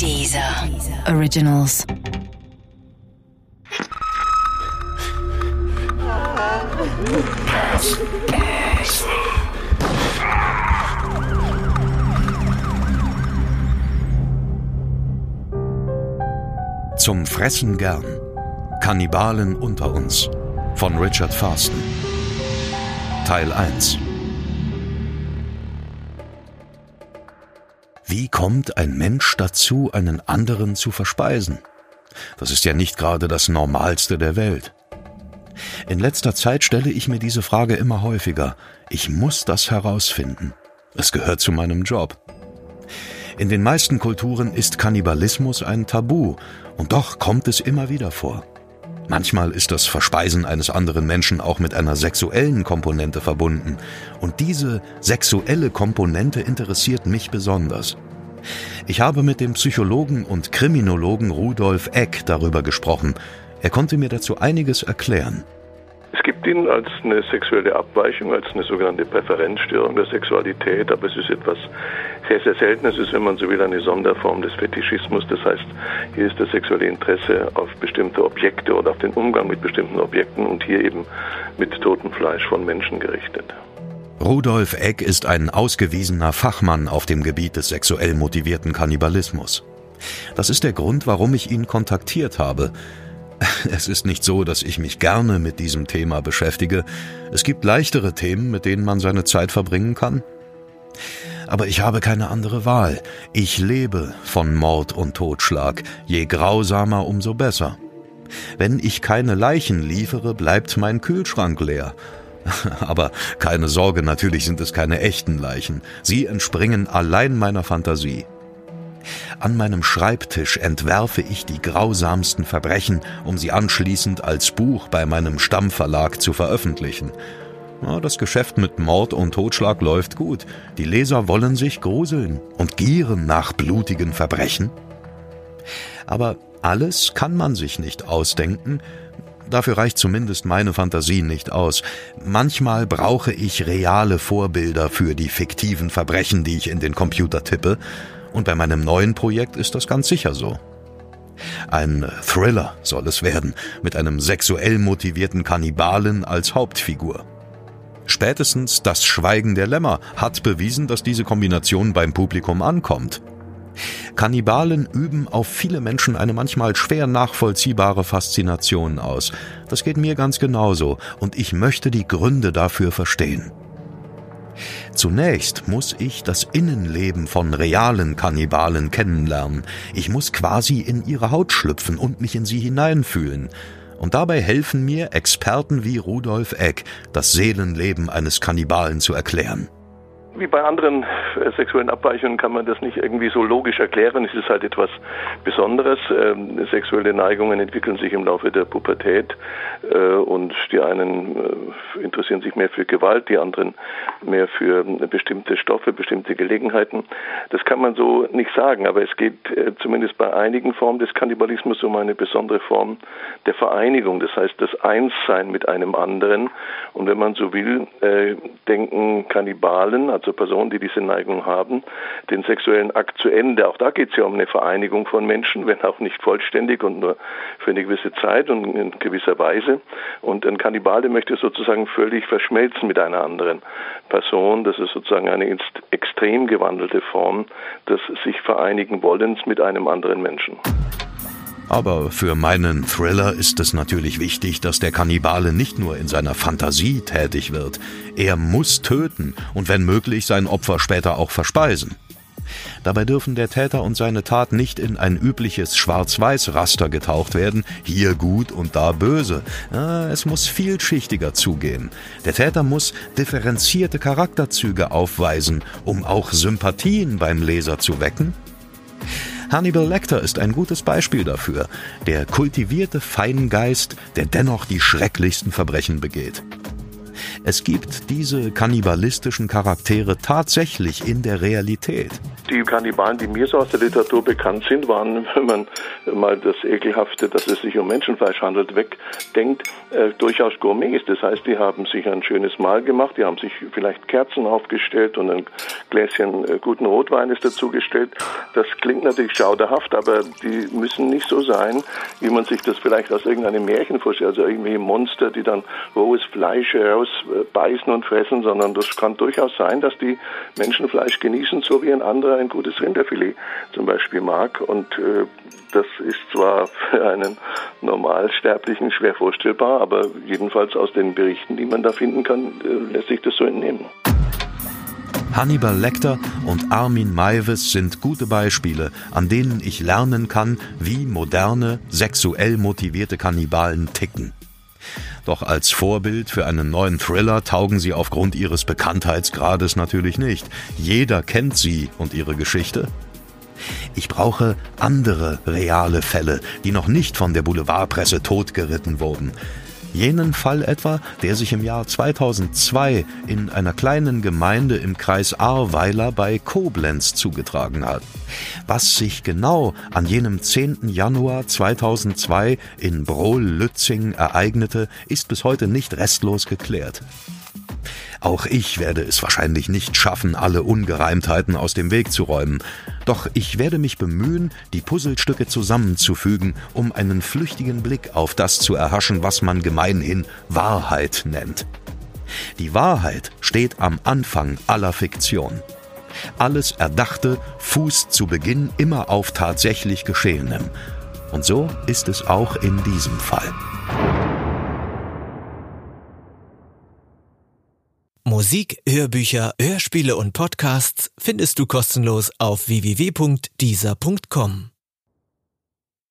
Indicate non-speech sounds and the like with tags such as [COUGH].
Dieser Originals. Zum Fressen gern. Kannibalen unter uns. Von Richard Farsten. Teil 1. Wie kommt ein Mensch dazu, einen anderen zu verspeisen? Das ist ja nicht gerade das Normalste der Welt. In letzter Zeit stelle ich mir diese Frage immer häufiger. Ich muss das herausfinden. Es gehört zu meinem Job. In den meisten Kulturen ist Kannibalismus ein Tabu, und doch kommt es immer wieder vor. Manchmal ist das Verspeisen eines anderen Menschen auch mit einer sexuellen Komponente verbunden, und diese sexuelle Komponente interessiert mich besonders. Ich habe mit dem Psychologen und Kriminologen Rudolf Eck darüber gesprochen. Er konnte mir dazu einiges erklären. Es gibt ihn als eine sexuelle Abweichung, als eine sogenannte Präferenzstörung der Sexualität, aber es ist etwas sehr, sehr Seltenes, es ist, wenn man so will, eine Sonderform des Fetischismus. Das heißt, hier ist das sexuelle Interesse auf bestimmte Objekte oder auf den Umgang mit bestimmten Objekten und hier eben mit totem Fleisch von Menschen gerichtet. Rudolf Eck ist ein ausgewiesener Fachmann auf dem Gebiet des sexuell motivierten Kannibalismus. Das ist der Grund, warum ich ihn kontaktiert habe. [LAUGHS] Es ist nicht so, dass ich mich gerne mit diesem Thema beschäftige. Es gibt leichtere Themen, mit denen man seine Zeit verbringen kann. Aber ich habe keine andere Wahl. Ich lebe von Mord und Totschlag. Je grausamer, umso besser. Wenn ich keine Leichen liefere, bleibt mein Kühlschrank leer. [LAUGHS] Aber keine Sorge, natürlich sind es keine echten Leichen. Sie entspringen allein meiner Fantasie. An meinem Schreibtisch entwerfe ich die grausamsten Verbrechen, um sie anschließend als Buch bei meinem Stammverlag zu veröffentlichen. Das Geschäft mit Mord und Totschlag läuft gut. Die Leser wollen sich gruseln und gieren nach blutigen Verbrechen. Aber alles kann man sich nicht ausdenken, Dafür reicht zumindest meine Fantasie nicht aus. Manchmal brauche ich reale Vorbilder für die fiktiven Verbrechen, die ich in den Computer tippe, und bei meinem neuen Projekt ist das ganz sicher so. Ein Thriller soll es werden, mit einem sexuell motivierten Kannibalen als Hauptfigur. Spätestens das Schweigen der Lämmer hat bewiesen, dass diese Kombination beim Publikum ankommt. Kannibalen üben auf viele Menschen eine manchmal schwer nachvollziehbare Faszination aus. Das geht mir ganz genauso, und ich möchte die Gründe dafür verstehen. Zunächst muss ich das Innenleben von realen Kannibalen kennenlernen. Ich muss quasi in ihre Haut schlüpfen und mich in sie hineinfühlen. Und dabei helfen mir Experten wie Rudolf Eck, das Seelenleben eines Kannibalen zu erklären. Wie bei anderen äh, sexuellen Abweichungen kann man das nicht irgendwie so logisch erklären. Es ist halt etwas Besonderes. Ähm, sexuelle Neigungen entwickeln sich im Laufe der Pubertät äh, und die einen äh, interessieren sich mehr für Gewalt, die anderen mehr für bestimmte Stoffe, bestimmte Gelegenheiten. Das kann man so nicht sagen, aber es geht äh, zumindest bei einigen Formen des Kannibalismus um eine besondere Form der Vereinigung. Das heißt, das Einssein mit einem anderen. Und wenn man so will, äh, denken Kannibalen, also Personen, die diese Neigung haben, den sexuellen Akt zu Ende. Auch da geht es ja um eine Vereinigung von Menschen, wenn auch nicht vollständig und nur für eine gewisse Zeit und in gewisser Weise. Und ein Kannibale möchte sozusagen völlig verschmelzen mit einer anderen Person. Das ist sozusagen eine extrem gewandelte Form des sich vereinigen Wollens mit einem anderen Menschen. Aber für meinen Thriller ist es natürlich wichtig, dass der Kannibale nicht nur in seiner Fantasie tätig wird. Er muss töten und wenn möglich sein Opfer später auch verspeisen. Dabei dürfen der Täter und seine Tat nicht in ein übliches Schwarz-Weiß-Raster getaucht werden, hier gut und da böse. Es muss vielschichtiger zugehen. Der Täter muss differenzierte Charakterzüge aufweisen, um auch Sympathien beim Leser zu wecken Hannibal Lecter ist ein gutes Beispiel dafür. Der kultivierte Feingeist, der dennoch die schrecklichsten Verbrechen begeht. Es gibt diese kannibalistischen Charaktere tatsächlich in der Realität. Die Kannibalen, die mir so aus der Literatur bekannt sind, waren, [LAUGHS] wenn man mal das Ekelhafte, dass es sich um Menschenfleisch handelt, wegdenkt, äh, durchaus Gourmets. Das heißt, die haben sich ein schönes Mahl gemacht, die haben sich vielleicht Kerzen aufgestellt und ein Gläschen äh, guten Rotweines dazugestellt. Das klingt natürlich schauderhaft, aber die müssen nicht so sein, wie man sich das vielleicht aus irgendeinem Märchen vorstellt, also irgendwelche Monster, die dann rohes Fleisch herausbeißen und fressen, sondern das kann durchaus sein, dass die Menschenfleisch genießen, so wie ein anderer ein gutes Rinderfilet zum Beispiel mag. Und äh, das ist zwar für einen Normalsterblichen schwer vorstellbar, aber jedenfalls aus den Berichten, die man da finden kann, äh, lässt sich das so entnehmen. Hannibal Lecter und Armin Maivis sind gute Beispiele, an denen ich lernen kann, wie moderne, sexuell motivierte Kannibalen ticken. Doch als Vorbild für einen neuen Thriller taugen sie aufgrund ihres Bekanntheitsgrades natürlich nicht. Jeder kennt sie und ihre Geschichte. Ich brauche andere reale Fälle, die noch nicht von der Boulevardpresse totgeritten wurden. Jenen Fall etwa, der sich im Jahr 2002 in einer kleinen Gemeinde im Kreis Ahrweiler bei Koblenz zugetragen hat. Was sich genau an jenem 10. Januar 2002 in Brohl-Lützing ereignete, ist bis heute nicht restlos geklärt. Auch ich werde es wahrscheinlich nicht schaffen, alle Ungereimtheiten aus dem Weg zu räumen. Doch ich werde mich bemühen, die Puzzlestücke zusammenzufügen, um einen flüchtigen Blick auf das zu erhaschen, was man gemeinhin Wahrheit nennt. Die Wahrheit steht am Anfang aller Fiktion. Alles Erdachte fußt zu Beginn immer auf tatsächlich Geschehenem. Und so ist es auch in diesem Fall. Musik, Hörbücher, Hörspiele und Podcasts findest du kostenlos auf www.dieser.com.